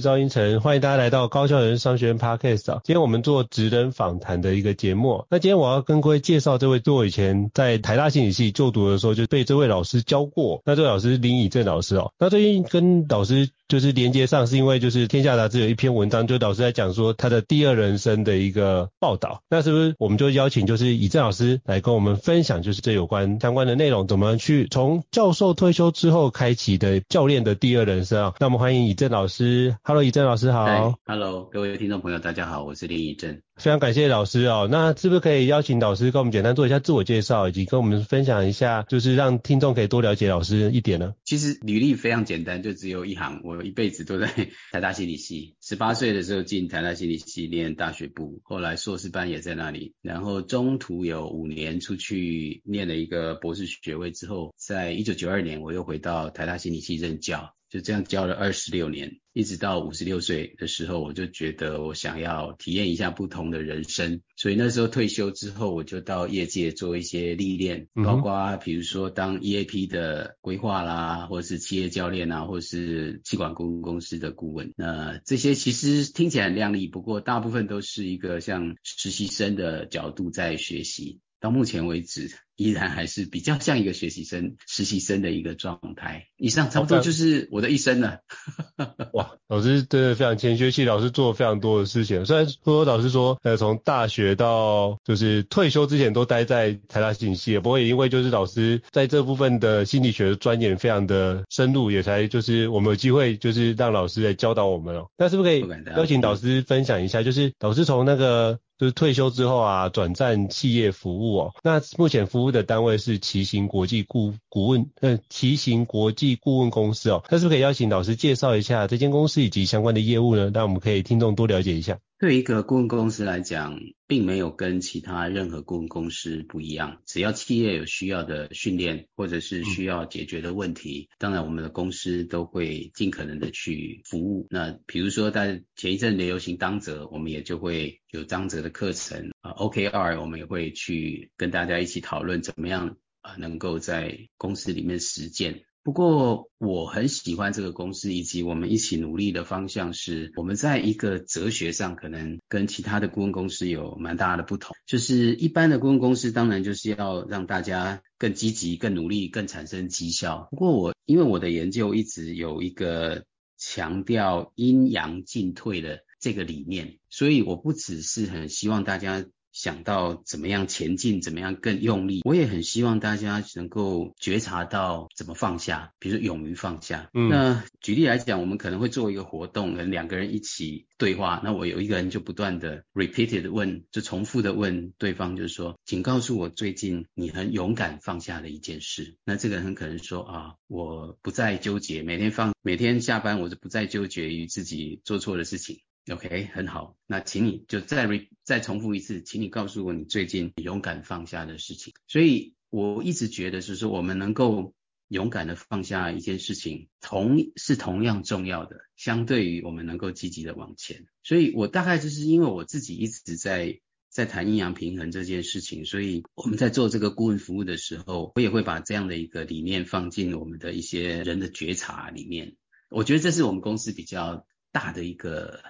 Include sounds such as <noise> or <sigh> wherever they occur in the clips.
赵英成，欢迎大家来到高校人商学院 Podcast 啊。今天我们做职人访谈的一个节目。那今天我要跟各位介绍这位，是我以前在台大心理系就读的时候就被这位老师教过。那这位老师林以正老师哦。那最近跟老师就是连接上，是因为就是天下杂志有一篇文章，就老师在讲说他的第二人生的一个报道。那是不是我们就邀请就是以正老师来跟我们分享，就是这有关相关的内容，怎么去从教授退休之后开启的教练的第二人生啊？那我们欢迎以正老师。老师，Hello，以正老师好。Hello，各位听众朋友，大家好，我是林以正。非常感谢老师哦。那是不是可以邀请老师跟我们简单做一下自我介绍，以及跟我们分享一下，就是让听众可以多了解老师一点呢？其实履历非常简单，就只有一行。我一辈子都在 <laughs> 台大心理系，十八岁的时候进台大心理系念大学部，后来硕士班也在那里，然后中途有五年出去念了一个博士学位之后，在一九九二年我又回到台大心理系任教。就这样教了二十六年，一直到五十六岁的时候，我就觉得我想要体验一下不同的人生，所以那时候退休之后，我就到业界做一些历练，包括比如说当 EAP 的规划啦，或者是企业教练啊，或者是气管公公司的顾问。那这些其实听起来很亮丽，不过大部分都是一个像实习生的角度在学习。到目前为止，依然还是比较像一个学习生、实习生的一个状态。以上差不多就是我的一生了。<laughs> 哇，老师真的非常谦虚，其实老师做了非常多的事情。虽然说老师说，呃，从大学到就是退休之前都待在台大心理系，不过也因为就是老师在这部分的心理学的专研非常的深入，也才就是我们有机会就是让老师来教导我们哦。那是不是可以邀请导师分享一下，就是导师从那个。就是退休之后啊，转战企业服务哦。那目前服务的单位是骑行国际顾顾问，呃，骑行国际顾问公司哦。那是不是可以邀请老师介绍一下这间公司以及相关的业务呢？让我们可以听众多了解一下。对一个顾问公司来讲，并没有跟其他任何顾问公司不一样。只要企业有需要的训练，或者是需要解决的问题，当然我们的公司都会尽可能的去服务。那比如说在前一阵流行当责，我们也就会有当责的课程啊，OKR 我们也会去跟大家一起讨论怎么样啊，能够在公司里面实践。不过我很喜欢这个公司，以及我们一起努力的方向是，我们在一个哲学上可能跟其他的顾问公司有蛮大的不同。就是一般的顾问公司当然就是要让大家更积极、更努力、更产生绩效。不过我因为我的研究一直有一个强调阴阳进退的这个理念，所以我不只是很希望大家。想到怎么样前进，怎么样更用力。我也很希望大家能够觉察到怎么放下，比如说勇于放下。嗯，那举例来讲，我们可能会做一个活动，跟两个人一起对话。那我有一个人就不断的 repeated 问，就重复的问对方，就是说，请告诉我最近你很勇敢放下的一件事。那这个人很可能说啊，我不再纠结，每天放，每天下班我就不再纠结于自己做错的事情。OK，很好。那请你就再 re 再重复一次，请你告诉我你最近勇敢放下的事情。所以我一直觉得，就是说我们能够勇敢的放下一件事情，同是同样重要的，相对于我们能够积极的往前。所以我大概就是因为我自己一直在在谈阴阳平衡这件事情，所以我们在做这个顾问服务的时候，我也会把这样的一个理念放进我们的一些人的觉察里面。我觉得这是我们公司比较大的一个。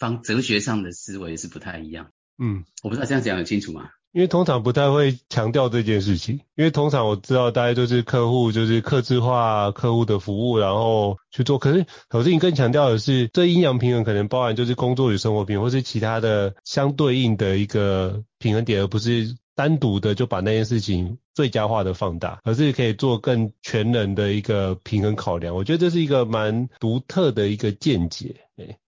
方哲学上的思维是不太一样，嗯，我不知道这样讲很清楚吗？因为通常不太会强调这件事情，因为通常我知道大家都是客户，就是客制化客户的服务，然后去做。可是可是你更强调的是，这阴阳平衡可能包含就是工作与生活平衡，或是其他的相对应的一个平衡点，而不是单独的就把那件事情最佳化的放大，而是可以做更全人的一个平衡考量。我觉得这是一个蛮独特的一个见解，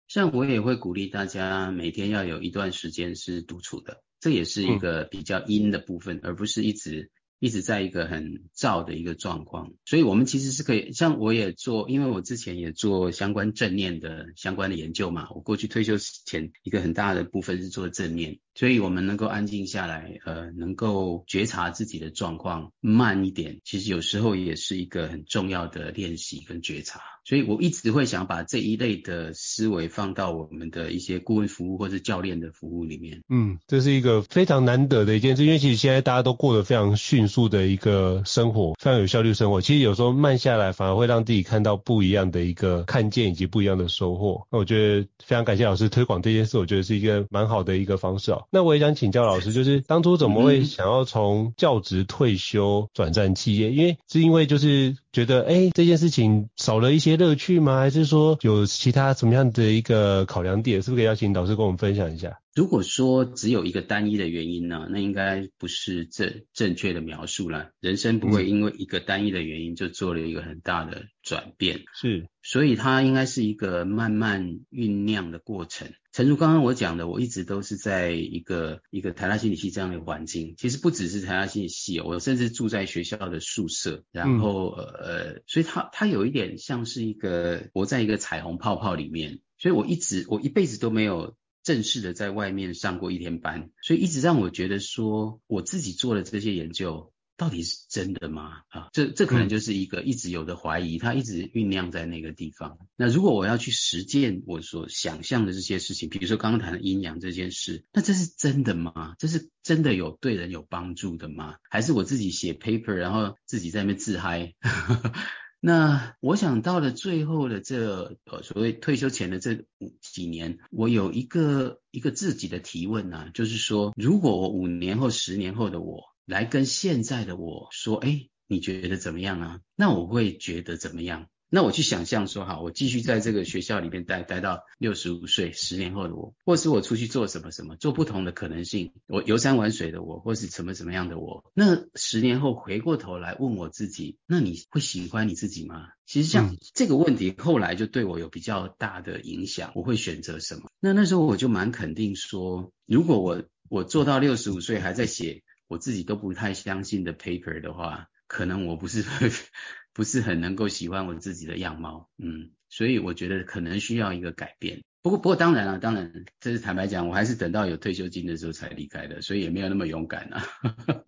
像我也会鼓励大家每天要有一段时间是独处的，这也是一个比较阴的部分，嗯、而不是一直。一直在一个很燥的一个状况，所以我们其实是可以，像我也做，因为我之前也做相关正念的相关的研究嘛，我过去退休前一个很大的部分是做正念。所以我们能够安静下来，呃，能够觉察自己的状况慢一点，其实有时候也是一个很重要的练习跟觉察。所以我一直会想把这一类的思维放到我们的一些顾问服务或者教练的服务里面。嗯，这是一个非常难得的一件事，因为其实现在大家都过得非常迅速的一个生活，非常有效率生活。其实有时候慢下来，反而会让自己看到不一样的一个看见以及不一样的收获。那我觉得非常感谢老师推广这件事，我觉得是一个蛮好的一个方式哦。那我也想请教老师，就是当初怎么会想要从教职退休转战企业？因为是因为就是觉得，哎、欸，这件事情少了一些乐趣吗？还是说有其他什么样的一个考量点？是不是可以邀请老师跟我们分享一下？如果说只有一个单一的原因呢，那应该不是正正确的描述了。人生不会因为一个单一的原因就做了一个很大的转变，是，所以它应该是一个慢慢酝酿的过程。诚如刚刚我讲的，我一直都是在一个一个台大心理系这样的环境，其实不只是台大心理系，我甚至住在学校的宿舍，然后、嗯、呃，所以它它有一点像是一个活在一个彩虹泡泡里面，所以我一直我一辈子都没有。正式的在外面上过一天班，所以一直让我觉得说，我自己做的这些研究到底是真的吗？啊，这这可能就是一个一直有的怀疑，它一直酝酿在那个地方。那如果我要去实践我所想象的这些事情，比如说刚刚谈的阴阳这件事，那这是真的吗？这是真的有对人有帮助的吗？还是我自己写 paper，然后自己在那边自嗨？<laughs> 那我想到了最后的这呃所谓退休前的这五几年，我有一个一个自己的提问啊，就是说，如果我五年后、十年后的我来跟现在的我说，哎，你觉得怎么样啊？那我会觉得怎么样？那我去想象说，哈，我继续在这个学校里面待待到六十五岁，十年后的我，或是我出去做什么什么，做不同的可能性，我游山玩水的我，或是什么什么样的我，那十年后回过头来问我自己，那你会喜欢你自己吗？其实像这个问题，后来就对我有比较大的影响，我会选择什么？那那时候我就蛮肯定说，如果我我做到六十五岁还在写我自己都不太相信的 paper 的话，可能我不是。不是很能够喜欢我自己的样貌，嗯，所以我觉得可能需要一个改变。不过，不过当然了，当然，这是坦白讲，我还是等到有退休金的时候才离开的，所以也没有那么勇敢啊。<laughs>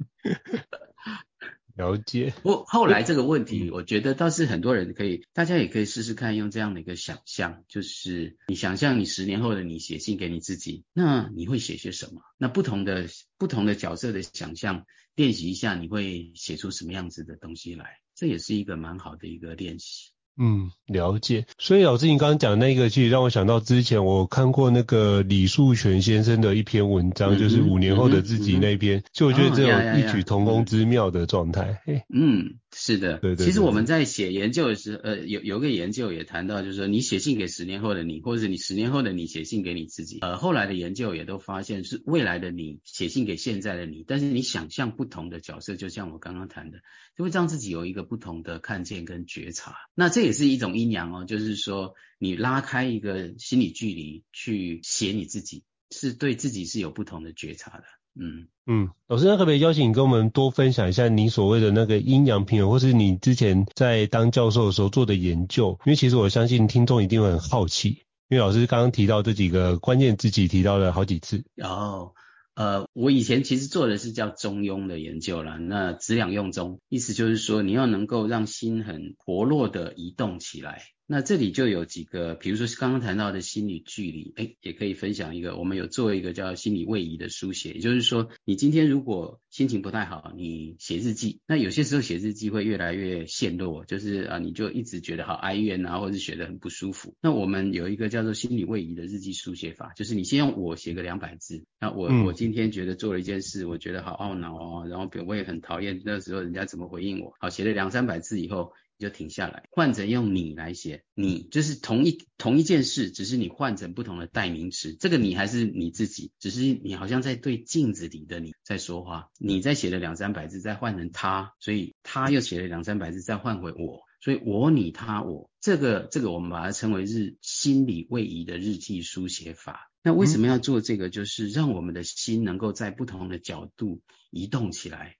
了解。不过后来这个问题，我觉得倒是很多人可以，大家也可以试试看，用这样的一个想象，就是你想象你十年后的你写信给你自己，那你会写些什么？那不同的不同的角色的想象，练习一下，你会写出什么样子的东西来？这也是一个蛮好的一个练习。嗯，了解。所以老师，你刚刚讲那个，其实让我想到之前我看过那个李树全先生的一篇文章，嗯、就是五年后的自己那篇，就、嗯、我觉得这种异曲同工之妙的状态。嗯，是的。对，对对。其实我们在写研究的时候，呃，有有个研究也谈到，就是说你写信给十年后的你，或者是你十年后的你写信给你自己。呃，后来的研究也都发现是未来的你写信给现在的你，但是你想象不同的角色，就像我刚刚谈的，就会让自己有一个不同的看见跟觉察。那这也是一种阴阳哦，就是说你拉开一个心理距离去写你自己，是对自己是有不同的觉察的。嗯嗯，老师，那可不可以邀请你跟我们多分享一下你所谓的那个阴阳平衡，或是你之前在当教授的时候做的研究？因为其实我相信听众一定会很好奇，因为老师刚刚提到这几个关键字，自己提到了好几次。哦。呃，我以前其实做的是叫中庸的研究啦，那质两用中，意思就是说你要能够让心很活络的移动起来。那这里就有几个，比如说刚刚谈到的心理距离，哎，也可以分享一个。我们有做一个叫心理位移的书写，也就是说，你今天如果心情不太好，你写日记，那有些时候写日记会越来越陷落，就是啊，你就一直觉得好哀怨啊，或者写得很不舒服。那我们有一个叫做心理位移的日记书写法，就是你先用我写个两百字，那我、嗯、我今天觉得做了一件事，我觉得好懊恼哦，然后我也很讨厌那时候人家怎么回应我，好，写了两三百字以后。就停下来，换成用你来写，你就是同一同一件事，只是你换成不同的代名词。这个你还是你自己，只是你好像在对镜子里的你在说话。你在写了两三百字，再换成他，所以他又写了两三百字，再换回我。所以我、你、他、我，这个这个我们把它称为是心理位移的日记书写法。那为什么要做这个？就是让我们的心能够在不同的角度移动起来。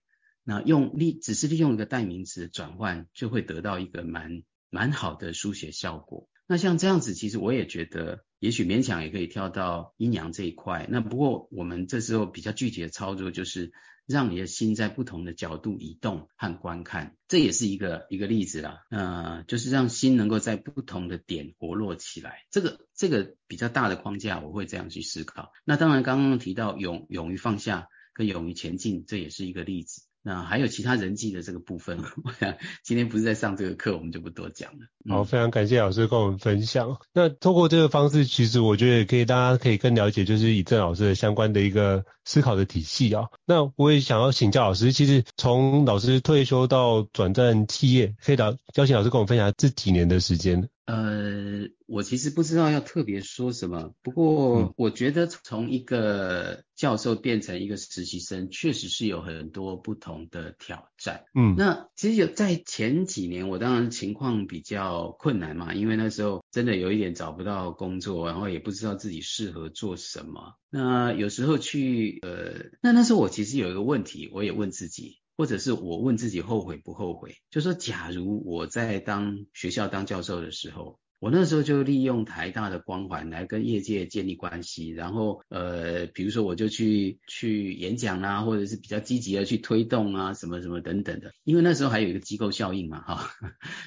那用利只是利用一个代名词转换，就会得到一个蛮蛮好的书写效果。那像这样子，其实我也觉得，也许勉强也可以跳到阴阳这一块。那不过我们这时候比较具体的操作，就是让你的心在不同的角度移动和观看，这也是一个一个例子啦。呃，就是让心能够在不同的点活络起来。这个这个比较大的框架，我会这样去思考。那当然，刚刚提到勇勇于放下跟勇于前进，这也是一个例子。那还有其他人际的这个部分，<laughs> 我想今天不是在上这个课，我们就不多讲了。好，非常感谢老师跟我们分享。那透过这个方式，其实我觉得也可以，大家可以更了解，就是以正老师的相关的一个思考的体系啊。那我也想要请教老师，其实从老师退休到转战企业，可以邀邀请老师跟我们分享这几年的时间。呃，我其实不知道要特别说什么，不过我觉得从一个教授变成一个实习生，确实是有很多不同的挑战。嗯，那其实有在前几年，我当然情况比较困难嘛，因为那时候真的有一点找不到工作，然后也不知道自己适合做什么。那有时候去，呃，那那时候我其实有一个问题，我也问自己。或者是我问自己后悔不后悔？就说假如我在当学校当教授的时候，我那时候就利用台大的光环来跟业界建立关系，然后呃，比如说我就去去演讲啊，或者是比较积极的去推动啊，什么什么等等的。因为那时候还有一个机构效应嘛，哈，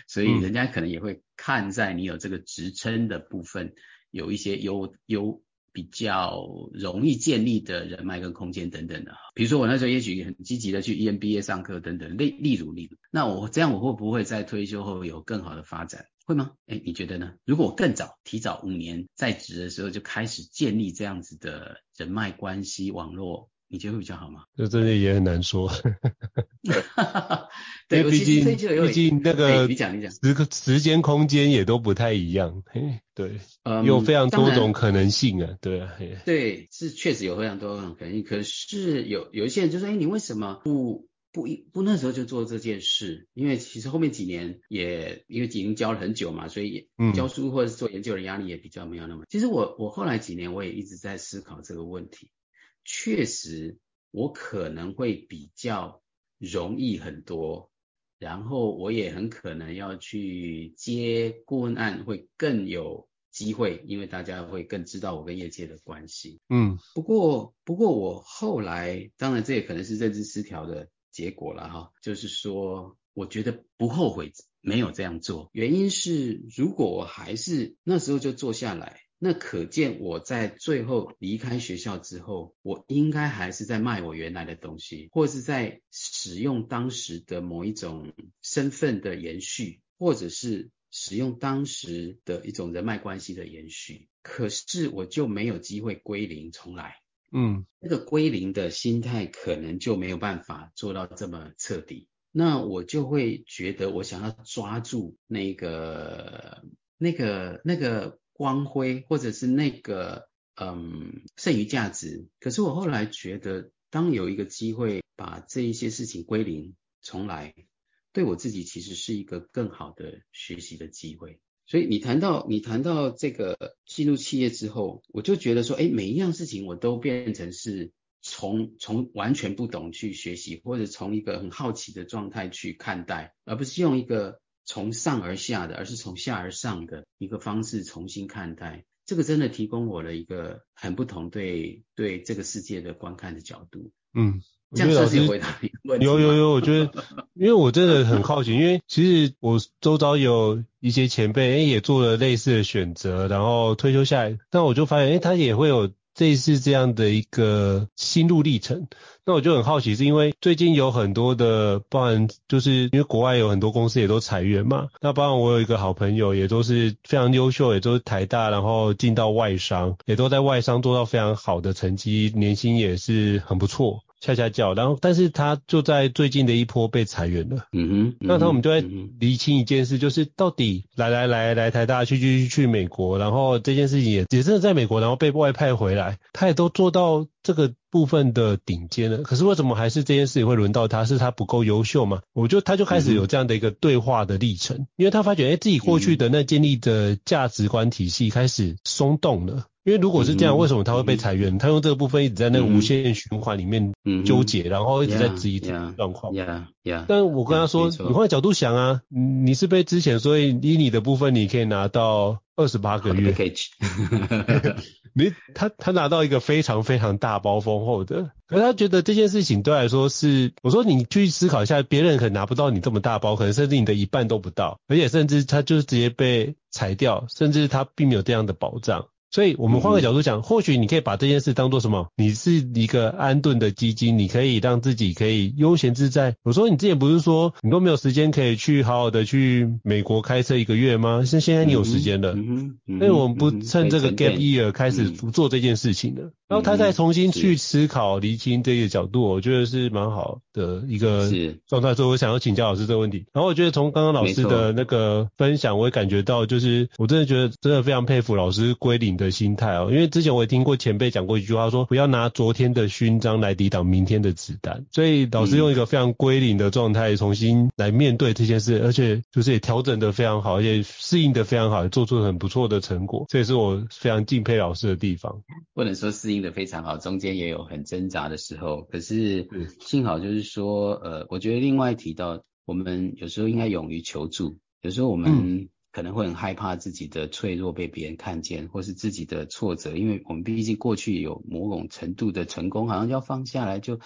所以人家可能也会看在你有这个职称的部分，有一些优优。比较容易建立的人脉跟空间等等的，比如说我那时候也许很积极的去 EMBA 上课等等，例例如例如，那我这样我会不会在退休后有更好的发展？会吗？哎，你觉得呢？如果我更早提早五年在职的时候就开始建立这样子的人脉关系网络。你觉得会比较好吗？这真的也很难说。<laughs> 对，毕竟毕竟那个你讲你讲，时时间空间也都不太一样。嘿，对，嗯、有非常多种可能性啊。对啊，对，是确实有非常多种可能性。可是有有一些人就说，哎，你为什么不不不那时候就做这件事？因为其实后面几年也因为已经教了很久嘛，所以教书或者是做研究的压力也比较没有那么。嗯、其实我我后来几年我也一直在思考这个问题。确实，我可能会比较容易很多，然后我也很可能要去接顾问案会更有机会，因为大家会更知道我跟业界的关系。嗯，不过不过我后来，当然这也可能是认知失调的结果了哈，就是说，我觉得不后悔没有这样做，原因是如果我还是那时候就坐下来。那可见我在最后离开学校之后，我应该还是在卖我原来的东西，或是在使用当时的某一种身份的延续，或者是使用当时的一种人脉关系的延续。可是我就没有机会归零重来，嗯，那个归零的心态可能就没有办法做到这么彻底。那我就会觉得我想要抓住那个、那个、那个。光辉，或者是那个嗯剩余价值，可是我后来觉得，当有一个机会把这一些事情归零重来，对我自己其实是一个更好的学习的机会。所以你谈到你谈到这个进入企业之后，我就觉得说，哎，每一样事情我都变成是从从完全不懂去学习，或者从一个很好奇的状态去看待，而不是用一个。从上而下的，而是从下而上的一个方式重新看待，这个真的提供我了一个很不同对对这个世界的观看的角度。嗯，这样子回答你问题。有有有，我觉得，因为我真的很好奇，因为其实我周遭有一些前辈，诶，也做了类似的选择，然后退休下来，但我就发现，诶，他也会有。这一次这样的一个心路历程，那我就很好奇，是因为最近有很多的，包含就是因为国外有很多公司也都裁员嘛，那包含我有一个好朋友，也都是非常优秀，也都是台大，然后进到外商，也都在外商做到非常好的成绩，年薪也是很不错。恰恰叫，然后但是他就在最近的一波被裁员了。嗯哼，那他我们就在厘清一件事，就是到底来来来来台大去去去美国，然后这件事情也也真的在美国，然后被外派回来，他也都做到这个部分的顶尖了。可是为什么还是这件事情会轮到他？是他不够优秀吗？我就他就开始有这样的一个对话的历程，因为他发觉哎自己过去的那建立的价值观体系开始松动了。因为如果是这样，嗯、为什么他会被裁员？嗯、他用这个部分一直在那个无限循环里面纠结，嗯、然后一直在质疑状况。但我跟他说，你换个角度想啊，你是被之前，所以以你的部分你可以拿到二十八个月。<laughs> 你他他拿到一个非常非常大包丰厚的，可是他觉得这件事情对来说是，我说你去思考一下，别人可能拿不到你这么大包，可能甚至你的一半都不到，而且甚至他就是直接被裁掉，甚至他并没有这样的保障。所以，我们换个角度讲，或许你可以把这件事当做什么？你是一个安顿的基金，你可以让自己可以悠闲自在。我说你之前不是说你都没有时间可以去好好的去美国开车一个月吗？是现在你有时间了，所以我们不趁这个 gap year 开始做这件事情了。然后他再重新去思考、厘清这个角度，我觉得是蛮好的一个状态。所以我想要请教老师这个问题。然后我觉得从刚刚老师的那个分享，我也感觉到，就是我真的觉得真的非常佩服老师归零的心态哦。因为之前我也听过前辈讲过一句话，说不要拿昨天的勋章来抵挡明天的子弹。所以老师用一个非常归零的状态，重新来面对这件事，而且就是也调整的非常好，而且适应的非常好，也做出很不错的成果。这也是我非常敬佩老师的地方。不能说适应。的非常好，中间也有很挣扎的时候，可是幸好就是说，呃，我觉得另外提到，我们有时候应该勇于求助，有时候我们可能会很害怕自己的脆弱被别人看见，或是自己的挫折，因为我们毕竟过去有某种程度的成功，好像要放下来就，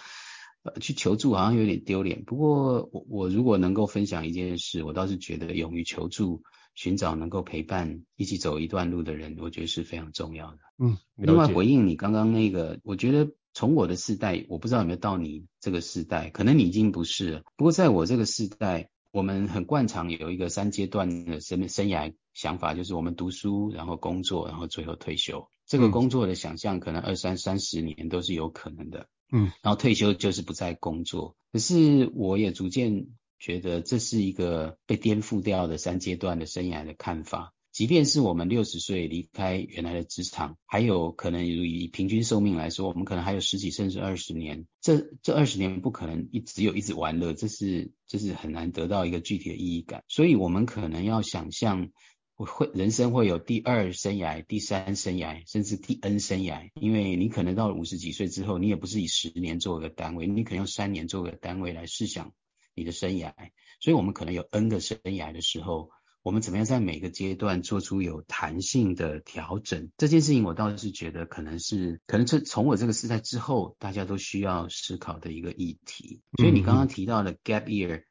呃，去求助，好像有点丢脸。不过我我如果能够分享一件事，我倒是觉得勇于求助。寻找能够陪伴一起走一段路的人，我觉得是非常重要的。嗯，另外回应你刚刚那个，我觉得从我的世代，我不知道有没有到你这个世代，可能你已经不是了。不过在我这个世代，我们很惯常有一个三阶段的生生涯想法，就是我们读书，然后工作，然后最后退休。这个工作的想象可能二三三十年都是有可能的。嗯，然后退休就是不再工作。可是我也逐渐。觉得这是一个被颠覆掉的三阶段的生涯的看法。即便是我们六十岁离开原来的职场，还有可能以平均寿命来说，我们可能还有十几甚至二十年。这这二十年不可能一只有一直玩乐，这是这是很难得到一个具体的意义感。所以我们可能要想象会人生会有第二生涯、第三生涯，甚至第 N 生涯。因为你可能到了五十几岁之后，你也不是以十年做个单位，你可能用三年做个单位来试想。你的生涯，所以我们可能有 N 个生涯的时候，我们怎么样在每个阶段做出有弹性的调整？这件事情我倒是觉得可能是，可能这从我这个时代之后，大家都需要思考的一个议题。所以你刚刚提到的 gap year，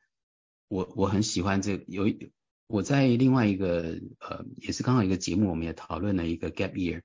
我我很喜欢这个，有我在另外一个呃，也是刚好一个节目，我们也讨论了一个 gap year，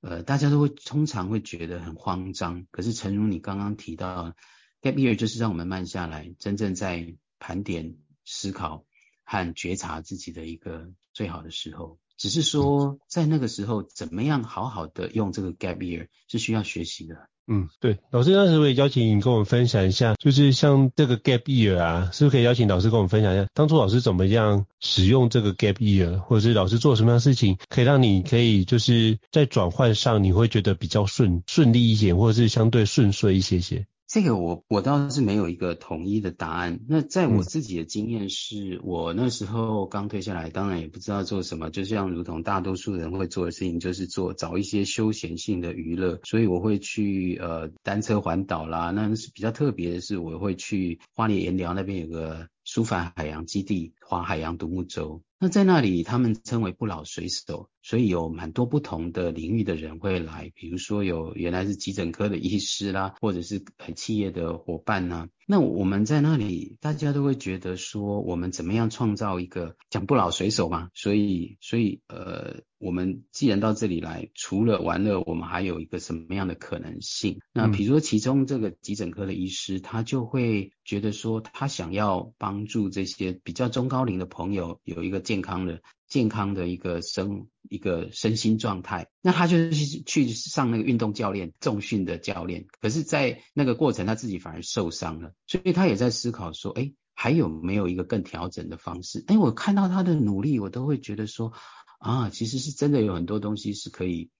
呃，大家都会通常会觉得很慌张，可是诚如你刚刚提到。Gap year 就是让我们慢下来，真正在盘点、思考和觉察自己的一个最好的时候。只是说，在那个时候，怎么样好好的用这个 Gap year 是需要学习的。嗯，对，老师，那是不是也邀请你跟我们分享一下，就是像这个 Gap year 啊，是不是可以邀请老师跟我们分享一下，当初老师怎么样使用这个 Gap year，或者是老师做什么样的事情，可以让你可以就是在转换上你会觉得比较顺顺利一些，或者是相对顺遂一些些。这个我我倒是没有一个统一的答案。那在我自己的经验是，嗯、我那时候刚退下来，当然也不知道做什么，就像如同大多数人会做的事情，就是做找一些休闲性的娱乐。所以我会去呃单车环岛啦，那是比较特别的是，我会去花莲盐寮那边有个舒凡海洋基地，划海洋独木舟。那在那里，他们称为不老水手，所以有蛮多不同的领域的人会来，比如说有原来是急诊科的医师啦，或者是企业的伙伴呐、那我们在那里，大家都会觉得说，我们怎么样创造一个讲不老水手嘛？所以，所以呃，我们既然到这里来，除了玩乐，我们还有一个什么样的可能性？那比如说，其中这个急诊科的医师，他就会觉得说，他想要帮助这些比较中高龄的朋友有一个。健康的健康的一个生一个身心状态，那他就是去上那个运动教练重训的教练，可是，在那个过程他自己反而受伤了，所以他也在思考说，哎，还有没有一个更调整的方式？哎，我看到他的努力，我都会觉得说，啊，其实是真的有很多东西是可以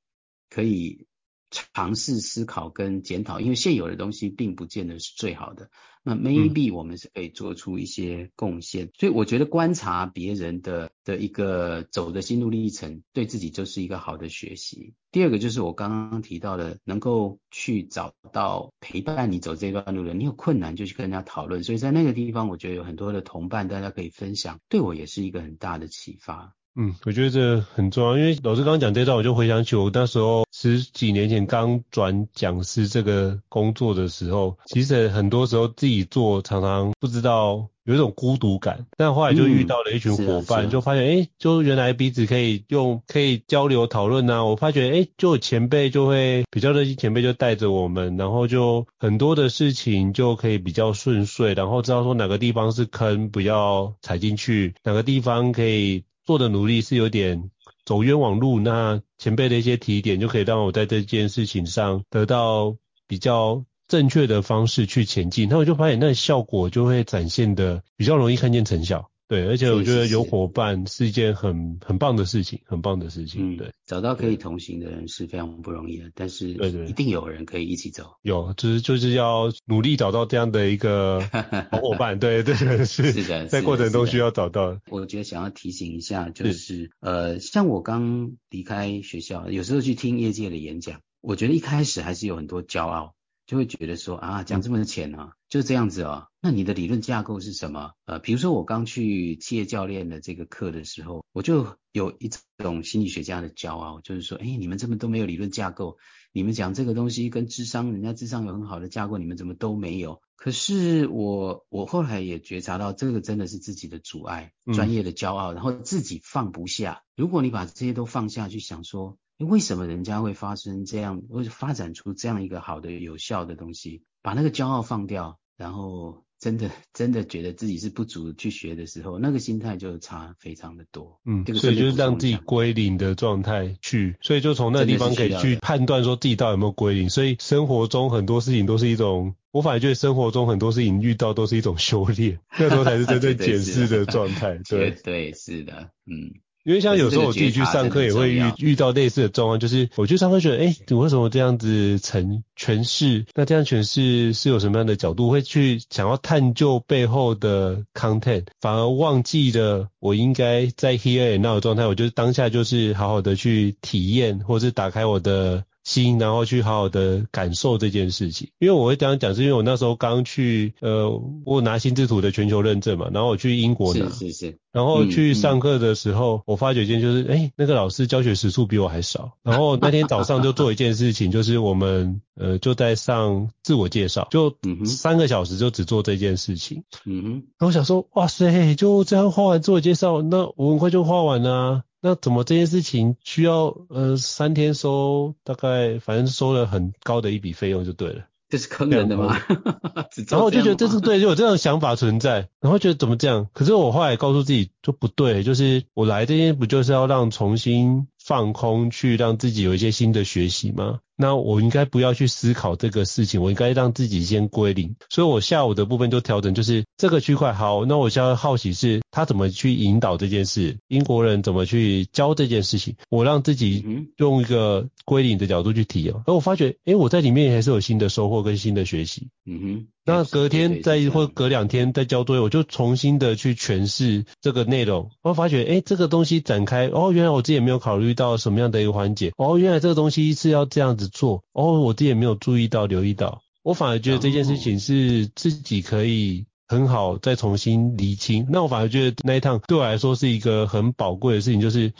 可以尝试思考跟检讨，因为现有的东西并不见得是最好的。那 maybe 我们是可以做出一些贡献，嗯、所以我觉得观察别人的的一个走的心路历程，对自己就是一个好的学习。第二个就是我刚刚提到的，能够去找到陪伴你走这段路的，你有困难就去跟人家讨论。所以在那个地方，我觉得有很多的同伴，大家可以分享，对我也是一个很大的启发。嗯，我觉得这很重要，因为老师刚刚讲这段，我就回想起我那时候十几年前刚转讲师这个工作的时候，其实很多时候自己做常常不知道有一种孤独感，但后来就遇到了一群伙伴，嗯、就发现哎，就原来彼此可以用可以交流讨论啊。我发觉哎，就有前辈就会比较热心，前辈就带着我们，然后就很多的事情就可以比较顺遂，然后知道说哪个地方是坑，不要踩进去，哪个地方可以。做的努力是有点走冤枉路，那前辈的一些提点就可以让我在这件事情上得到比较正确的方式去前进，那我就发现那效果就会展现的比较容易看见成效。对，而且我觉得有伙伴是一件很很棒的事情，很棒的事情。对，找到可以同行的人是非常不容易的，但是对对，一定有人可以一起走。有，就是就是要努力找到这样的一个 <laughs> 好伙伴。对对是是的，在过程中需要找到。我觉得想要提醒一下，就是呃，像我刚离开学校，有时候去听业界的演讲，我觉得一开始还是有很多骄傲。就会觉得说啊，讲这么浅啊，就这样子啊。那你的理论架构是什么？呃，比如说我刚去企业教练的这个课的时候，我就有一种心理学家的骄傲，就是说，哎，你们这么都没有理论架构，你们讲这个东西跟智商，人家智商有很好的架构，你们怎么都没有？可是我我后来也觉察到，这个真的是自己的阻碍，专业的骄傲，然后自己放不下。如果你把这些都放下去想说。为什么人家会发生这样，会发展出这样一个好的、有效的东西？把那个骄傲放掉，然后真的、真的觉得自己是不足去学的时候，那个心态就差非常的多。嗯，这个所以就是让自己归零的状态去，所以就从那个地方可以去判断说自己到底有没有归零。所以生活中很多事情都是一种，我反而觉得生活中很多事情遇到都是一种 <laughs> 修炼，那时候才是真正 <laughs> 检视的状态。<laughs> 对对，是的，嗯。因为像有时候我自己去上课也会遇遇到类似的状况，就是我去上课觉得，哎，你为什么这样子呈诠释？那这样诠释是有什么样的角度？会去想要探究背后的 content，反而忘记了我应该在 here and now 的状态。我就是当下就是好好的去体验，或是打开我的。心，然后去好好的感受这件事情。因为我会这样讲，是因为我那时候刚去，呃，我拿心智图的全球认证嘛，然后我去英国拿，是是是，然后去上课的时候，嗯嗯、我发觉一件就是，哎，那个老师教学时数比我还少。然后那天早上就做一件事情，就是我们，呃，就在上自我介绍，就三个小时就只做这件事情。嗯哼，然后我想说，哇塞，就这样画完自我介绍，那我很快就画完了啊。那怎么这件事情需要呃三天收大概反正收了很高的一笔费用就对了，这是坑人的吗？<laughs> 然后我就觉得这是对，就有这种想法存在，然后觉得怎么这样？可是我后来告诉自己就不对，就是我来这边不就是要让重新放空，去让自己有一些新的学习吗？那我应该不要去思考这个事情，我应该让自己先归零。所以我下午的部分就调整，就是这个区块好。那我现在好奇是他怎么去引导这件事，英国人怎么去教这件事情，我让自己用一个归零的角度去体验。而我发觉，诶，我在里面还是有新的收获跟新的学习。嗯哼。那隔天再或隔两天再交作业，我就重新的去诠释这个内容。我发觉，诶，这个东西展开，哦，原来我自己也没有考虑到什么样的一个环节。哦，原来这个东西是要这样子做。哦，我自己也没有注意到、留意到。我反而觉得这件事情是自己可以很好再重新厘清。那我反而觉得那一趟对我来说是一个很宝贵的事情，就是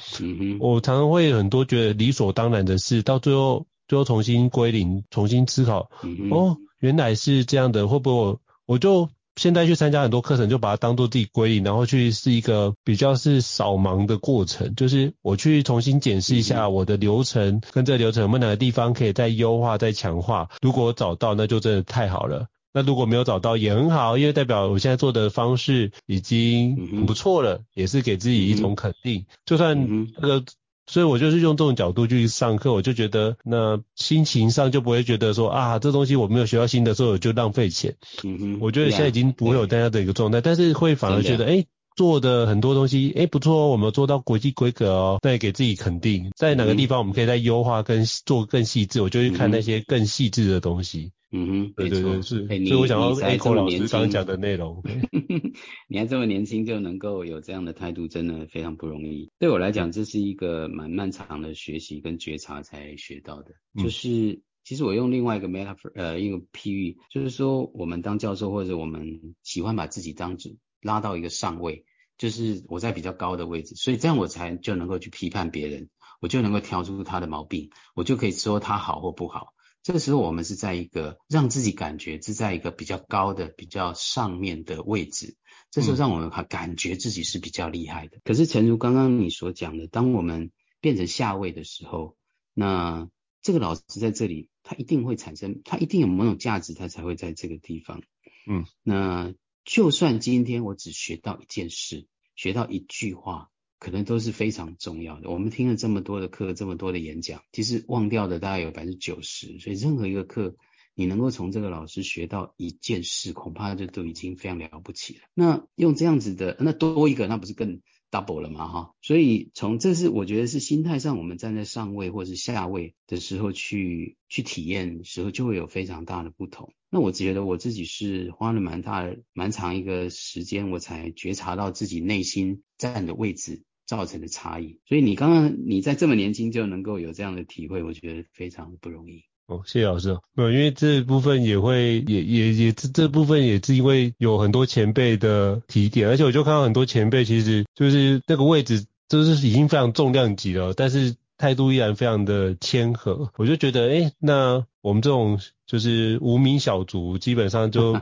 我常常会很多觉得理所当然的事，到最后最后重新归零，重新思考。哦。原来是这样的，会不会我我就现在去参加很多课程，就把它当做自己归零，然后去是一个比较是扫盲的过程，就是我去重新检视一下我的流程跟这个流程有没有哪个地方可以再优化、再强化。如果我找到，那就真的太好了。那如果没有找到也很好，因为代表我现在做的方式已经很不错了，也是给自己一种肯定。就算那个。所以我就是用这种角度去上课，我就觉得那心情上就不会觉得说啊，这东西我没有学到新的时候我就浪费钱。嗯哼，我觉得现在已经不会有大家的一个状态，但是会反而觉得哎、欸，做的很多东西，哎，不错哦，我们有做到国际规格哦，那也给自己肯定，在哪个地方我们可以再优化跟做更细致，我就去看那些更细致的东西。嗯哼，对对对，是。所以我想要 Echo 老师刚讲的内容。<laughs> 你还这么年轻就能够有这样的态度，真的非常不容易。对我来讲，这是一个蛮漫长的学习跟觉察才学到的。嗯、就是其实我用另外一个 metaphor，呃，一个譬喻，就是说我们当教授或者我们喜欢把自己当拉到一个上位，就是我在比较高的位置，所以这样我才就能够去批判别人，我就能够挑出他的毛病，我就可以说他好或不好。这个时候，我们是在一个让自己感觉是在一个比较高的、比较上面的位置。这时候，让我们感觉自己是比较厉害的。嗯、可是，诚如刚刚你所讲的，当我们变成下位的时候，那这个老师在这里，他一定会产生，他一定有某种价值，他才会在这个地方。嗯，那就算今天我只学到一件事，学到一句话。可能都是非常重要的。我们听了这么多的课，这么多的演讲，其实忘掉的大概有百分之九十。所以任何一个课，你能够从这个老师学到一件事，恐怕就都已经非常了不起了。那用这样子的，那多一个，那不是更 double 了嘛？哈。所以从这是我觉得是心态上，我们站在上位或者是下位的时候去去体验时候，就会有非常大的不同。那我觉得我自己是花了蛮大蛮长一个时间，我才觉察到自己内心站的位置。造成的差异，所以你刚刚你在这么年轻就能够有这样的体会，我觉得非常不容易。哦，谢谢老师。没有，因为这部分也会也也也这这部分也是因为有很多前辈的提点，而且我就看到很多前辈其实就是那个位置就是已经非常重量级了，但是态度依然非常的谦和。我就觉得，哎，那我们这种就是无名小卒，基本上就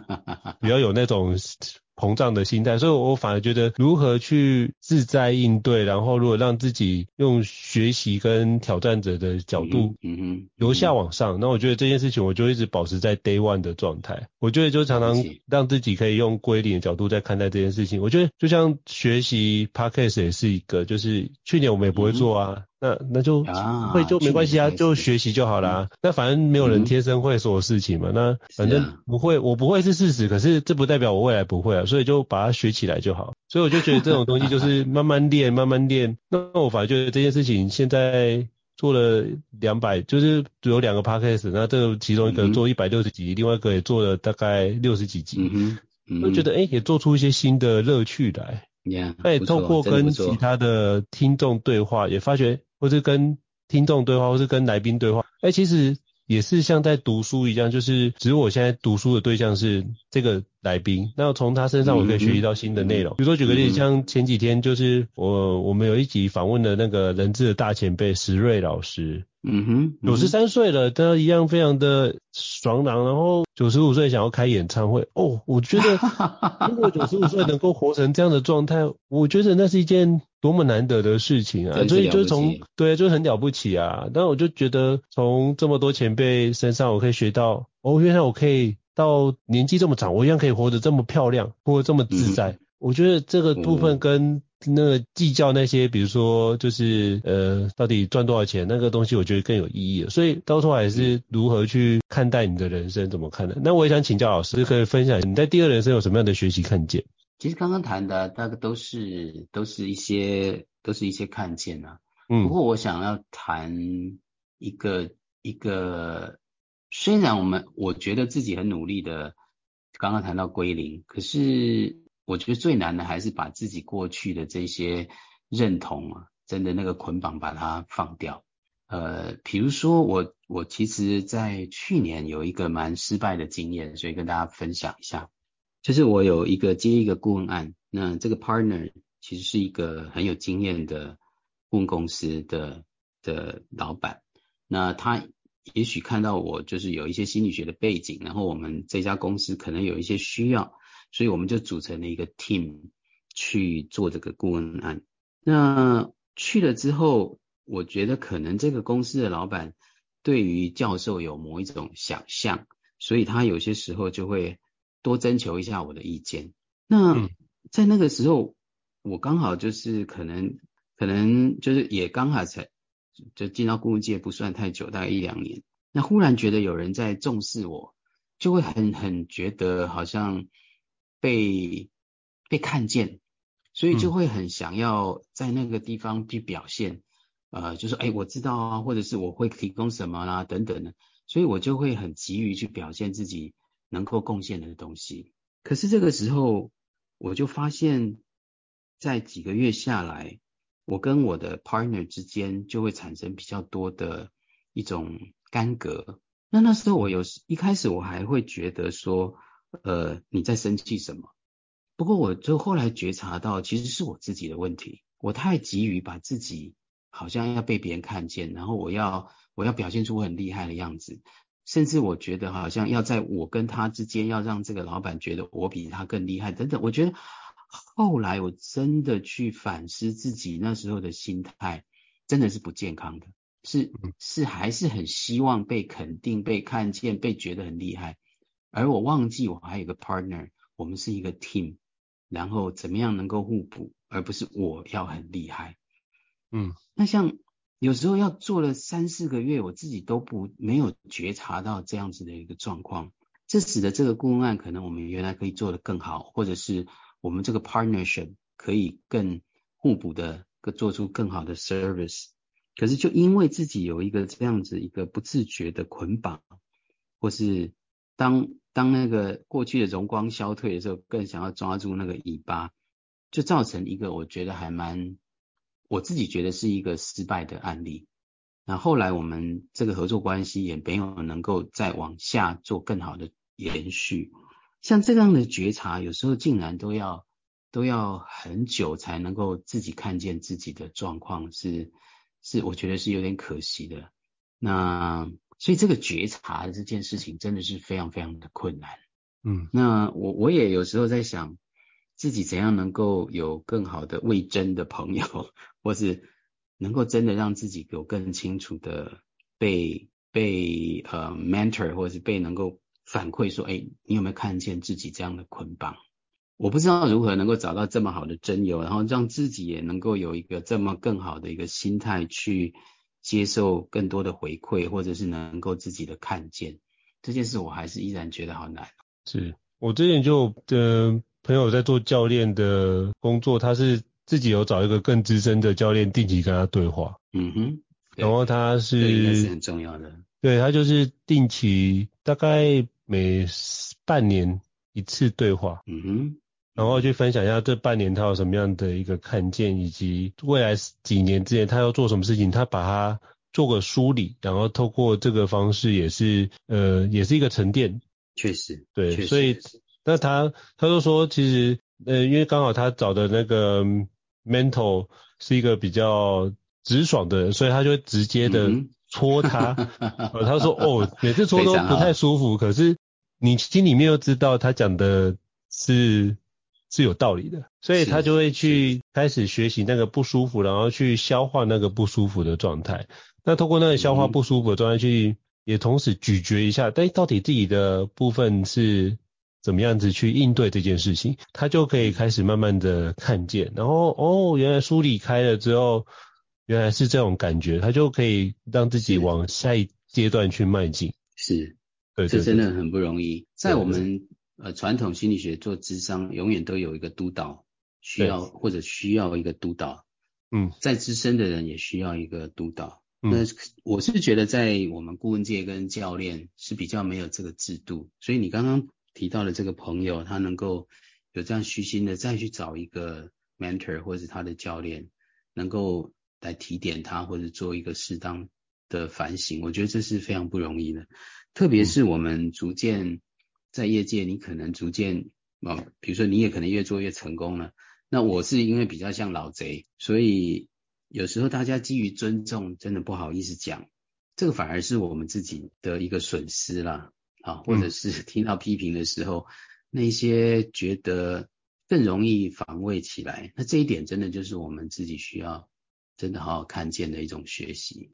比较有那种。膨胀的心态，所以我反而觉得如何去自在应对，然后如果让自己用学习跟挑战者的角度，嗯哼，由下往上，那我觉得这件事情我就一直保持在 day one 的状态。我觉得就常常让自己可以用归零的角度在看待这件事情。我觉得就像学习 podcast 也是一个，就是去年我们也不会做啊。那那就会就没关系啊，就学习就好啦。那反正没有人天生会所有事情嘛。那反正不会，我不会是事实，可是这不代表我未来不会啊，所以就把它学起来就好。所以我就觉得这种东西就是 <laughs> 慢慢练，慢慢练。那我反而觉得这件事情现在做了两百，就是有两个 podcast，那这个其中一个做一百六十几集，另外一个也做了大概六十几集。嗯哼，我觉得诶也做出一些新的乐趣来。Yeah，那也透过跟其他的听众对话，也发觉。或是跟听众对话，或是跟来宾对话，哎、欸，其实也是像在读书一样，就是只是我现在读书的对象是这个来宾，那从他身上我可以学习到新的内容。比如说举个例子，像前几天就是我我们有一集访问的那个人质的大前辈石瑞老师。嗯哼，九十三岁了，他一样非常的爽朗，然后九十五岁想要开演唱会哦，我觉得 <laughs> 如果九十五岁能够活成这样的状态，我觉得那是一件多么难得的事情啊！所以就从对，就很了不起啊！但我就觉得从这么多前辈身上，我可以学到哦，原来我可以到年纪这么长，我一样可以活得这么漂亮，活得这么自在。嗯、我觉得这个部分跟。那个计较那些，比如说就是呃，到底赚多少钱那个东西，我觉得更有意义了。所以到头来是如何去看待你的人生，怎么看的？那我也想请教老师，可以分享你在第二人生有什么样的学习看见？其实刚刚谈的大概都是都是一些都是一些看见啊。嗯。不过我想要谈一个一个，虽然我们我觉得自己很努力的，刚刚谈到归零，可是。我觉得最难的还是把自己过去的这些认同啊，真的那个捆绑把它放掉。呃，比如说我我其实，在去年有一个蛮失败的经验，所以跟大家分享一下。就是我有一个接一个顾问案，那这个 partner 其实是一个很有经验的顾问公司的的老板，那他也许看到我就是有一些心理学的背景，然后我们这家公司可能有一些需要。所以我们就组成了一个 team 去做这个顾问案。那去了之后，我觉得可能这个公司的老板对于教授有某一种想象，所以他有些时候就会多征求一下我的意见。那在那个时候，我刚好就是可能可能就是也刚好才就进到顾问界不算太久，大概一两年。那忽然觉得有人在重视我，就会很很觉得好像。被被看见，所以就会很想要在那个地方去表现，嗯、呃，就说哎，我知道啊，或者是我会提供什么啦、啊，等等的，所以我就会很急于去表现自己能够贡献的东西。可是这个时候，我就发现，在几个月下来，我跟我的 partner 之间就会产生比较多的一种干戈。那那时候我有一开始我还会觉得说，呃，你在生气什么？不过我就后来觉察到，其实是我自己的问题。我太急于把自己好像要被别人看见，然后我要我要表现出我很厉害的样子，甚至我觉得好像要在我跟他之间要让这个老板觉得我比他更厉害等等。我觉得后来我真的去反思自己那时候的心态，真的是不健康的。是是还是很希望被肯定、被看见、被觉得很厉害，而我忘记我还有个 partner，我们是一个 team，然后怎么样能够互补，而不是我要很厉害。嗯，那像有时候要做了三四个月，我自己都不没有觉察到这样子的一个状况，这使得这个顾问案可能我们原来可以做得更好，或者是我们这个 partnership 可以更互补的，做出更好的 service。可是，就因为自己有一个这样子一个不自觉的捆绑，或是当当那个过去的荣光消退的时候，更想要抓住那个尾巴，就造成一个我觉得还蛮，我自己觉得是一个失败的案例。那后来我们这个合作关系也没有能够再往下做更好的延续。像这样的觉察，有时候竟然都要都要很久才能够自己看见自己的状况是。是，我觉得是有点可惜的。那所以这个觉察的这件事情真的是非常非常的困难。嗯，那我我也有时候在想，自己怎样能够有更好的为真的朋友，或是能够真的让自己有更清楚的被被呃 mentor，或者是被能够反馈说，哎，你有没有看见自己这样的捆绑？我不知道如何能够找到这么好的真友，然后让自己也能够有一个这么更好的一个心态去接受更多的回馈，或者是能够自己的看见这件事，我还是依然觉得好难。是我之前就的朋友在做教练的工作，他是自己有找一个更资深的教练定期跟他对话。嗯哼，然后他是很重要的。对，他就是定期大概每半年一次对话。嗯哼。然后去分享一下这半年他有什么样的一个看见，以及未来几年之内他要做什么事情，他把它做个梳理，然后透过这个方式也是呃也是一个沉淀。确实，对，所以那他他就说其实呃因为刚好他找的那个 mentor 是一个比较直爽的人，所以他就会直接的戳他。嗯、<laughs> 他说哦每次戳都不太舒服，可是你心里面又知道他讲的是。是有道理的，所以他就会去开始学习那个不舒服，然后去消化那个不舒服的状态。那通过那个消化不舒服的状态去，也同时咀嚼一下，但到底自己的部分是怎么样子去应对这件事情，他就可以开始慢慢的看见，然后哦，原来梳理开了之后，原来是这种感觉，他就可以让自己往下一阶段去迈进。是，对，这真的很不容易，在我们。呃，传统心理学做智商，永远都有一个督导，需要或者需要一个督导。嗯，再资深的人也需要一个督导。嗯，那我是觉得在我们顾问界跟教练是比较没有这个制度，所以你刚刚提到的这个朋友，他能够有这样虚心的再去找一个 mentor 或者是他的教练，能够来提点他或者做一个适当的反省，我觉得这是非常不容易的。特别是我们逐渐。在业界，你可能逐渐啊，比如说你也可能越做越成功了。那我是因为比较像老贼，所以有时候大家基于尊重，真的不好意思讲，这个反而是我们自己的一个损失啦。啊，或者是 <laughs> 听到批评的时候，嗯、那些觉得更容易防卫起来。那这一点真的就是我们自己需要真的好好看见的一种学习。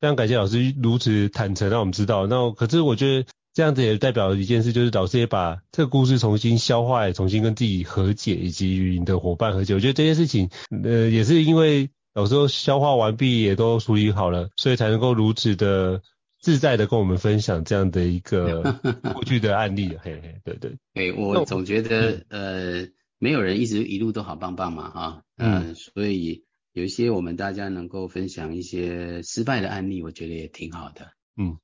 非常感谢老师如此坦诚让我们知道。那可是我觉得。这样子也代表一件事，就是老师也把这个故事重新消化，也重新跟自己和解，以及与你的伙伴和解。我觉得这件事情，呃，也是因为老师都消化完毕，也都处理好了，所以才能够如此的自在的跟我们分享这样的一个 <laughs> 过去的案例。嘿嘿，对对。哎，我总觉得，呃，没有人一直一路都好棒棒嘛，哈，嗯，所以有一些我们大家能够分享一些失败的案例，我觉得也挺好的，嗯，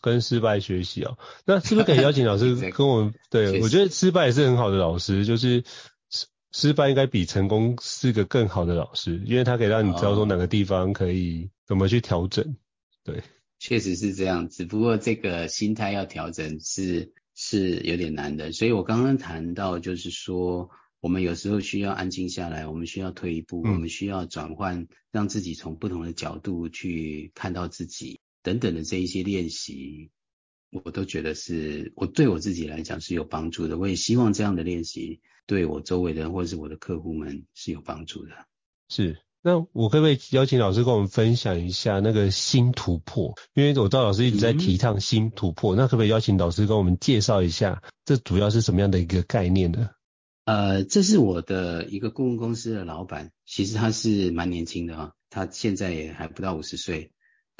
跟失败学习哦。那是不是可以邀请老师 <laughs> 跟我们？对，我觉得失败也是很好的老师，就是失失败应该比成功是个更好的老师，因为他可以让你知道说哪个地方可以怎么去调整，对。确实是这样，只不过这个心态要调整是是有点难的。所以我刚刚谈到，就是说我们有时候需要安静下来，我们需要退一步，嗯、我们需要转换，让自己从不同的角度去看到自己等等的这一些练习，我都觉得是我对我自己来讲是有帮助的。我也希望这样的练习对我周围的人或者是我的客户们是有帮助的。是。那我可不可以邀请老师跟我们分享一下那个新突破？因为我知道老师一直在提倡新突破，嗯、那可不可以邀请老师跟我们介绍一下，这主要是什么样的一个概念呢？呃，这是我的一个顾问公司的老板，其实他是蛮年轻的啊，他现在也还不到五十岁。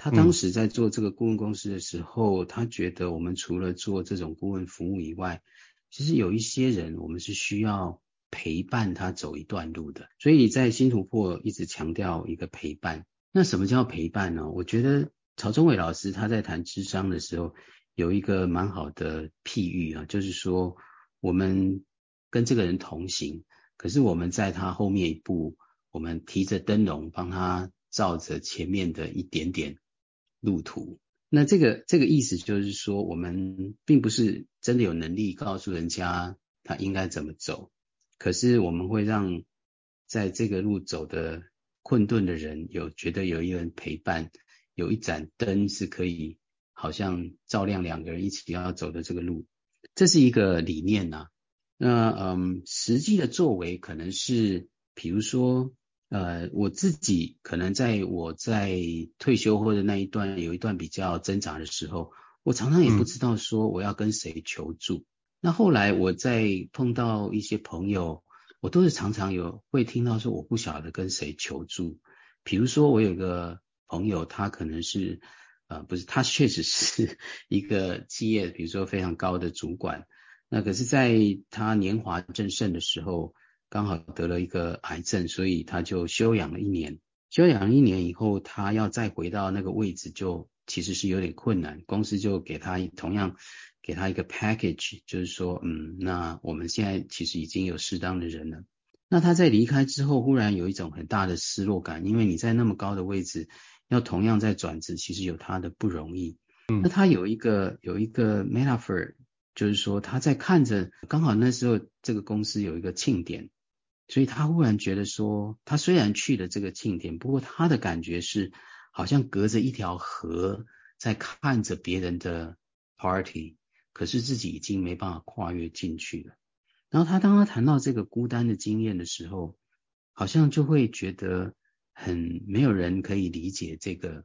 他当时在做这个顾问公司的时候，嗯、他觉得我们除了做这种顾问服务以外，其实有一些人我们是需要。陪伴他走一段路的，所以在新突破一直强调一个陪伴。那什么叫陪伴呢？我觉得曹宗伟老师他在谈智商的时候有一个蛮好的譬喻啊，就是说我们跟这个人同行，可是我们在他后面一步，我们提着灯笼帮他照着前面的一点点路途。那这个这个意思就是说，我们并不是真的有能力告诉人家他应该怎么走。可是我们会让在这个路走的困顿的人有觉得有一个人陪伴，有一盏灯是可以好像照亮两个人一起要走的这个路，这是一个理念呐、啊。那嗯，实际的作为可能是，比如说呃，我自己可能在我在退休或者那一段有一段比较挣扎的时候，我常常也不知道说我要跟谁求助。嗯那后来我在碰到一些朋友，我都是常常有会听到说我不晓得跟谁求助。比如说我有个朋友，他可能是呃不是，他确实是 <laughs> 一个企业，比如说非常高的主管。那可是在他年华正盛的时候，刚好得了一个癌症，所以他就休养了一年。休养了一年以后，他要再回到那个位置，就其实是有点困难。公司就给他同样。给他一个 package，就是说，嗯，那我们现在其实已经有适当的人了。那他在离开之后，忽然有一种很大的失落感，因为你在那么高的位置，要同样在转职，其实有他的不容易。嗯，那他有一个有一个 metaphor，就是说他在看着，刚好那时候这个公司有一个庆典，所以他忽然觉得说，他虽然去了这个庆典，不过他的感觉是好像隔着一条河在看着别人的 party。可是自己已经没办法跨越进去了。然后他当他谈到这个孤单的经验的时候，好像就会觉得很没有人可以理解这个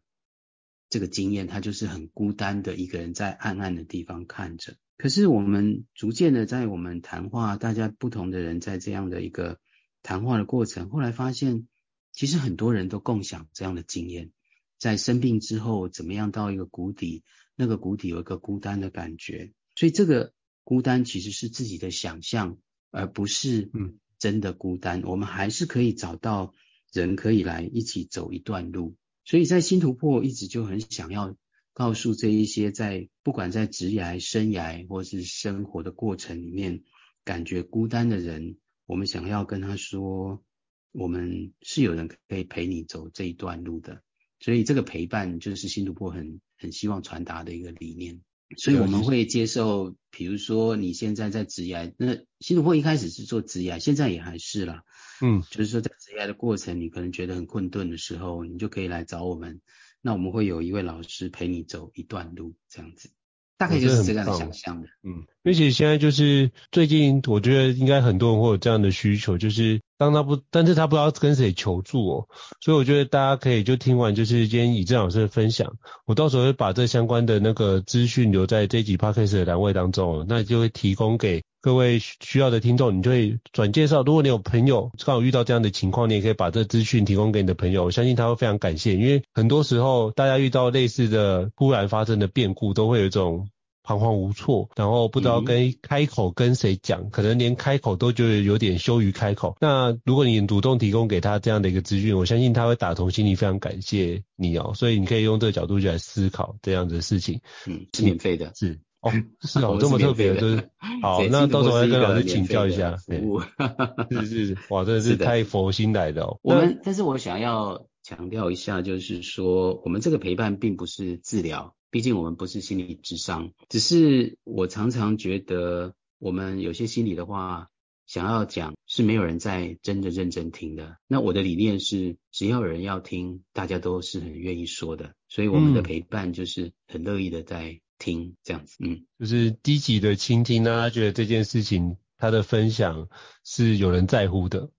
这个经验。他就是很孤单的一个人在暗暗的地方看着。可是我们逐渐的在我们谈话，大家不同的人在这样的一个谈话的过程，后来发现其实很多人都共享这样的经验，在生病之后怎么样到一个谷底。那个谷底有一个孤单的感觉，所以这个孤单其实是自己的想象，而不是嗯真的孤单。我们还是可以找到人可以来一起走一段路。所以在新突破一直就很想要告诉这一些在不管在职涯、生涯或是生活的过程里面感觉孤单的人，我们想要跟他说，我们是有人可以陪你走这一段路的。所以这个陪伴就是新突破很很希望传达的一个理念。所以我们会接受，比如说你现在在职涯，那新突破一开始是做职涯，现在也还是啦。嗯，就是说在职涯的过程，你可能觉得很困顿的时候，你就可以来找我们。那我们会有一位老师陪你走一段路，这样子。大概就是这样的想象的。嗯，而且现在就是最近，我觉得应该很多人会有这样的需求，就是当他不，但是他不知道跟谁求助哦。所以我觉得大家可以就听完就是今天以正老师的分享，我到时候会把这相关的那个资讯留在这一集 podcast 的栏位当中，那就会提供给各位需要的听众，你就会转介绍。如果你有朋友刚好遇到这样的情况，你也可以把这资讯提供给你的朋友，我相信他会非常感谢，因为很多时候大家遇到类似的突然发生的变故，都会有一种。彷徨无措，然后不知道跟开口跟谁讲，嗯、可能连开口都觉得有点羞于开口。那如果你主动提供给他这样的一个资讯，我相信他会打从心里非常感谢你哦。所以你可以用这个角度去来思考这样子的事情。嗯，是免费的，是哦，<laughs> 是哦，这么特别的，就是 <laughs> 好，那到时候我要跟老师请教一下。服务 <laughs> 是是，哇，真的是太佛心来的哦。我们，但是我想要。强调一下，就是说，我们这个陪伴并不是治疗，毕竟我们不是心理智商。只是我常常觉得，我们有些心理的话，想要讲是没有人在真的认真听的。那我的理念是，只要有人要听，大家都是很愿意说的。所以我们的陪伴就是很乐意的在听这样子，嗯，就是积极的倾听，让他觉得这件事情他的分享是有人在乎的。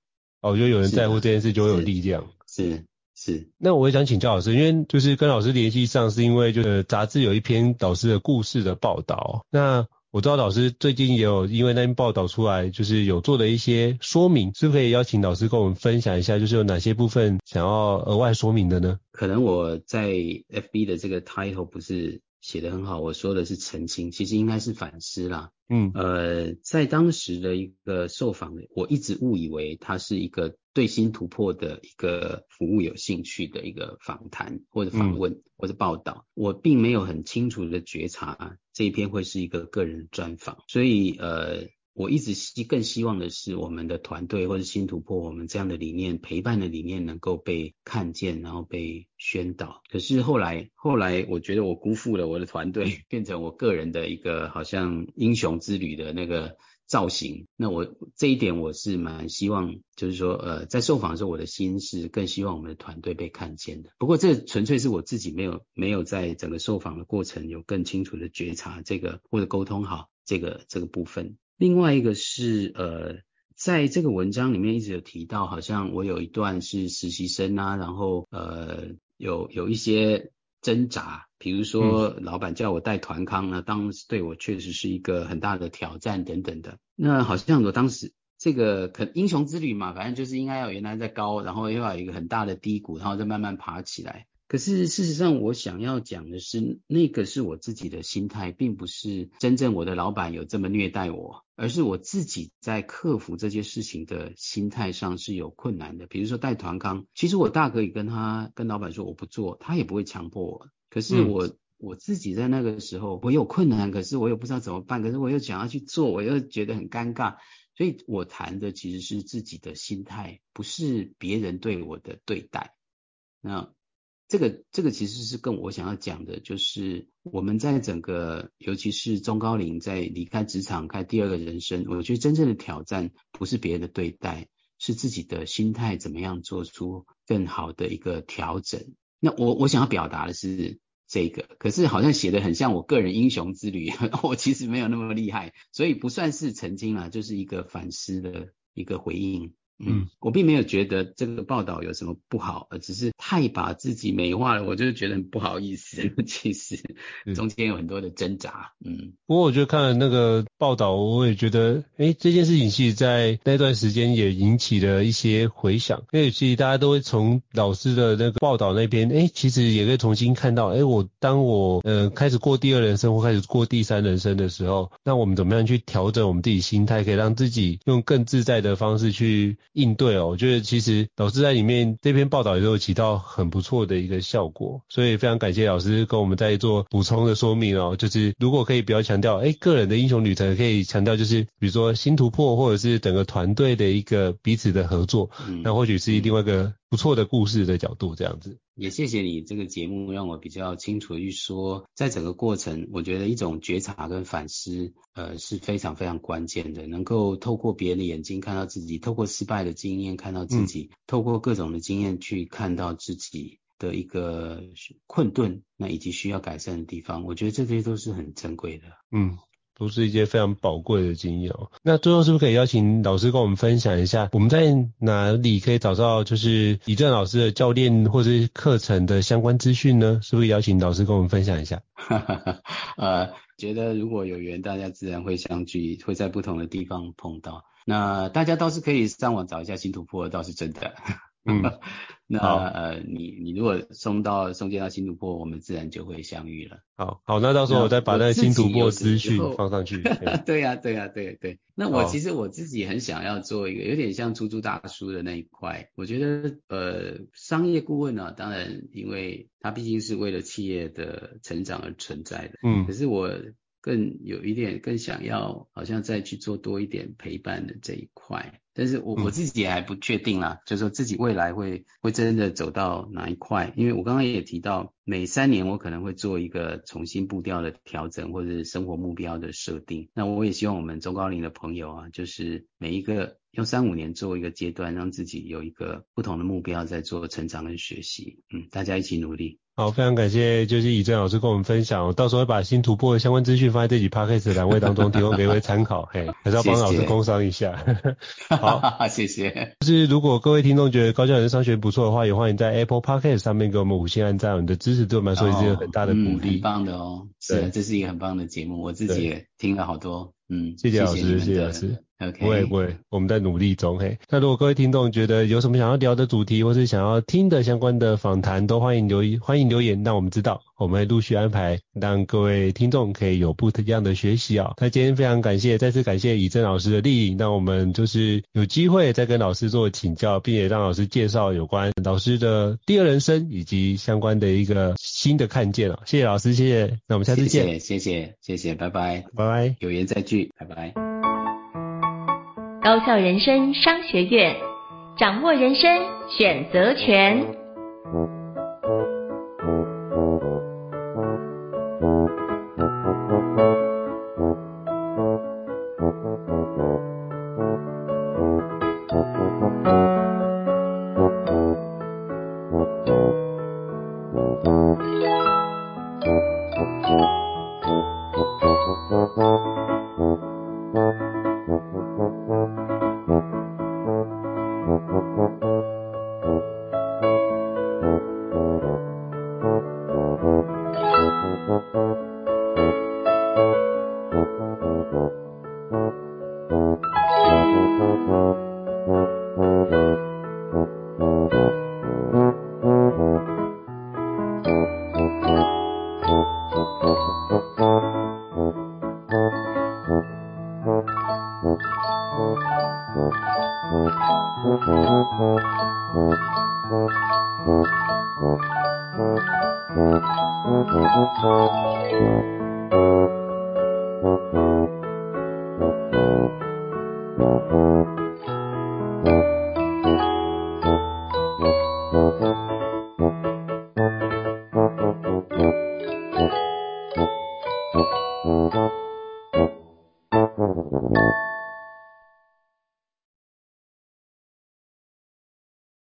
哦，我觉得有人在乎这件事就会有力量，是。是是，那我也想请教老师，因为就是跟老师联系上，是因为就是杂志有一篇导师的故事的报道。那我知道老师最近也有因为那篇报道出来，就是有做的一些说明，是不是可以邀请老师跟我们分享一下，就是有哪些部分想要额外说明的呢？可能我在 FB 的这个 title 不是写得很好，我说的是澄清，其实应该是反思啦。嗯，呃，在当时的一个受访，我一直误以为他是一个。对新突破的一个服务有兴趣的一个访谈或者访问或者报道，我并没有很清楚的觉察啊这一篇会是一个个人专访，所以呃，我一直希更希望的是我们的团队或者新突破，我们这样的理念陪伴的理念能够被看见，然后被宣导。可是后来后来，我觉得我辜负了我的团队，<laughs> 变成我个人的一个好像英雄之旅的那个。造型，那我这一点我是蛮希望，就是说，呃，在受访的时候，我的心是更希望我们的团队被看见的。不过这纯粹是我自己没有没有在整个受访的过程有更清楚的觉察这个或者沟通好这个这个部分。另外一个是，呃，在这个文章里面一直有提到，好像我有一段是实习生啊，然后呃有有一些。挣扎，比如说老板叫我带团康呢，当时对我确实是一个很大的挑战等等的。那好像我当时这个可英雄之旅嘛，反正就是应该要原来在高，然后又要有一个很大的低谷，然后再慢慢爬起来。可是事实上，我想要讲的是，那个是我自己的心态，并不是真正我的老板有这么虐待我，而是我自己在克服这些事情的心态上是有困难的。比如说带团康，其实我大可以跟他跟老板说我不做，他也不会强迫我。可是我、嗯、我自己在那个时候，我有困难，可是我又不知道怎么办，可是我又想要去做，我又觉得很尴尬，所以我谈的其实是自己的心态，不是别人对我的对待。那。这个这个其实是跟我想要讲的，就是我们在整个，尤其是中高龄在离开职场开第二个人生，我觉得真正的挑战不是别人的对待，是自己的心态怎么样做出更好的一个调整。那我我想要表达的是这个，可是好像写得很像我个人英雄之旅，<laughs> 我其实没有那么厉害，所以不算是曾经啊，就是一个反思的一个回应。嗯，我并没有觉得这个报道有什么不好，而只是太把自己美化了，我就觉得很不好意思。<laughs> 其实中间有很多的挣扎。嗯，不过我觉得看了那个报道，我也觉得，诶，这件事情其实在那段时间也引起了一些回响。因为其实大家都会从老师的那个报道那边，诶，其实也可以重新看到，诶，我当我呃开始过第二人生或开始过第三人生的时候，那我们怎么样去调整我们自己心态，可以让自己用更自在的方式去。应对哦，我觉得其实老师在里面这篇报道也都有起到很不错的一个效果，所以非常感谢老师跟我们在做补充的说明哦。就是如果可以比较强调，哎，个人的英雄旅程可以强调就是，比如说新突破或者是整个团队的一个彼此的合作，嗯、那或许是另外一个不错的故事的角度这样子。也谢谢你这个节目，让我比较清楚的去说，在整个过程，我觉得一种觉察跟反思，呃，是非常非常关键的。能够透过别人的眼睛看到自己，透过失败的经验看到自己，嗯、透过各种的经验去看到自己的一个困顿，那以及需要改善的地方，我觉得这些都是很珍贵的。嗯。都是一些非常宝贵的经验哦。那最后是不是可以邀请老师跟我们分享一下，我们在哪里可以找到就是李正老师的教练或者是课程的相关资讯呢？是不是邀请老师跟我们分享一下？哈哈哈，呃，觉得如果有缘，大家自然会相聚，会在不同的地方碰到。那大家倒是可以上网找一下新突破，倒是真的。嗯，<laughs> 那呃，你你如果送到送件到新突破，我们自然就会相遇了。好好，那到时候我再把那个新突破资讯放上去。<laughs> 对呀、啊，对呀、啊，对对。那我其实我自己很想要做一个有点像出租大叔的那一块。我觉得呃，商业顾问呢、啊，当然因为他毕竟是为了企业的成长而存在的。嗯。可是我。更有一点更想要，好像再去做多一点陪伴的这一块，但是我我自己也还不确定啦，嗯、就是说自己未来会会真的走到哪一块，因为我刚刚也提到，每三年我可能会做一个重新步调的调整，或者是生活目标的设定。那我也希望我们中高龄的朋友啊，就是每一个用三五年做一个阶段，让自己有一个不同的目标，在做成长跟学习。嗯，大家一起努力。好，非常感谢，就是以正老师跟我们分享，我到时候会把新突破的相关资讯放在这集 podcast 的栏位当中，提供给各位参考。嘿，还是要帮老师工商一下。谢谢好，<laughs> 谢谢。就是如果各位听众觉得高教人生商学不错的话，也欢迎在 Apple Podcast 上面给我们五星按赞，你的支持对我们来说也是一个很大的鼓励。哦嗯、很棒的哦，是，这是一个很棒的节目，我自己也听了好多。嗯，谢谢老师，谢谢老师。OK，不会不会，我们在努力中。嘿，那如果各位听众觉得有什么想要聊的主题，或是想要听的相关的访谈，都欢迎留言，欢迎留言让我们知道，我们会陆续安排，让各位听众可以有不一样的学习啊。那今天非常感谢，再次感谢以正老师的莅临，让我们就是有机会再跟老师做请教，并且让老师介绍有关老师的第二人生以及相关的一个新的看见啊。谢谢老师，谢谢，那我们下次见。谢谢，谢谢，谢谢，拜拜，拜拜，有缘再聚，拜拜。高校人生商学院，掌握人生选择权。